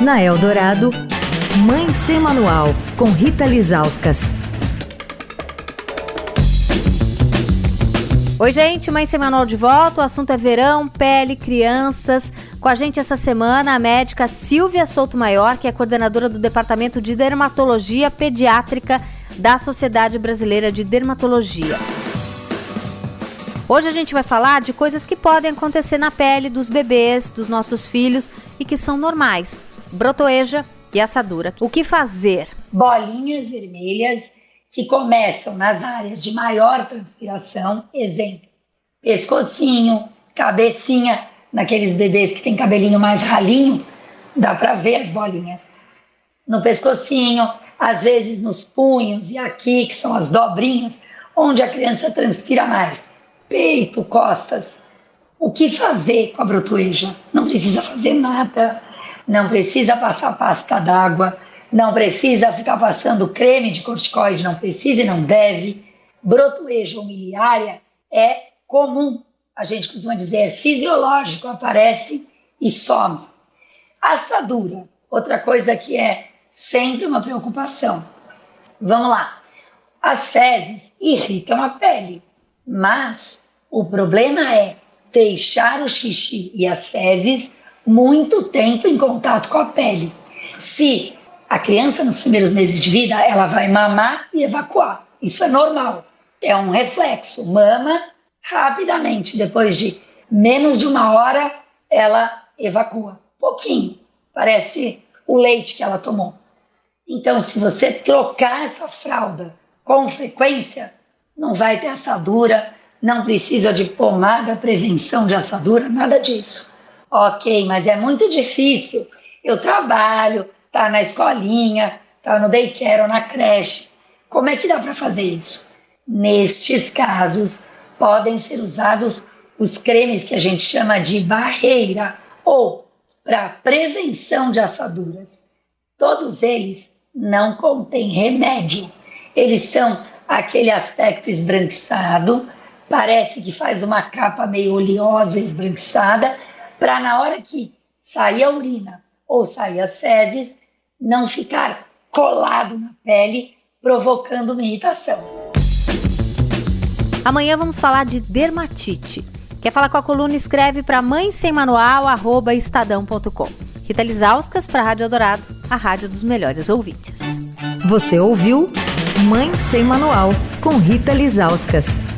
Na Eldorado, Mãe Sem Manual, com Rita Lizauskas. Oi, gente, Mãe Sem Manual de volta. O assunto é verão, pele, crianças. Com a gente essa semana a médica Silvia Souto Maior, que é coordenadora do Departamento de Dermatologia Pediátrica da Sociedade Brasileira de Dermatologia. Hoje a gente vai falar de coisas que podem acontecer na pele dos bebês, dos nossos filhos e que são normais. Brotoeja e assadura. O que fazer? Bolinhas vermelhas que começam nas áreas de maior transpiração, exemplo, pescocinho, cabecinha, naqueles bebês que tem cabelinho mais ralinho, dá para ver as bolinhas. No pescocinho, às vezes nos punhos e aqui, que são as dobrinhas, onde a criança transpira mais peito, costas. O que fazer com a brotoeja? Não precisa fazer nada, não precisa passar pasta d'água, não precisa ficar passando creme de corticoide, não precisa e não deve. Brotoeja miliária é comum, a gente costuma dizer é fisiológico, aparece e some. Assadura, outra coisa que é sempre uma preocupação. Vamos lá. As fezes irritam a pele. Mas o problema é deixar o xixi e as fezes muito tempo em contato com a pele. Se a criança nos primeiros meses de vida, ela vai mamar e evacuar. Isso é normal. É um reflexo. Mama rapidamente, depois de menos de uma hora, ela evacua. Pouquinho. Parece o leite que ela tomou. Então, se você trocar essa fralda com frequência, não vai ter assadura, não precisa de pomada, prevenção de assadura, nada disso. Ok, mas é muito difícil. Eu trabalho, tá na escolinha, tá no daycare ou na creche. Como é que dá para fazer isso? Nestes casos, podem ser usados os cremes que a gente chama de barreira ou para prevenção de assaduras. Todos eles não contêm remédio. Eles são aquele aspecto esbranquiçado, parece que faz uma capa meio oleosa esbranquiçada, para na hora que sair a urina ou sair as fezes, não ficar colado na pele, provocando uma irritação. Amanhã vamos falar de dermatite. Quer falar com a coluna? Escreve para mãe sem manual, arroba estadão.com. Rita Lisauskas para a Rádio Dourado, a rádio dos melhores ouvintes. Você ouviu Mãe Sem Manual, com Rita Lizauskas.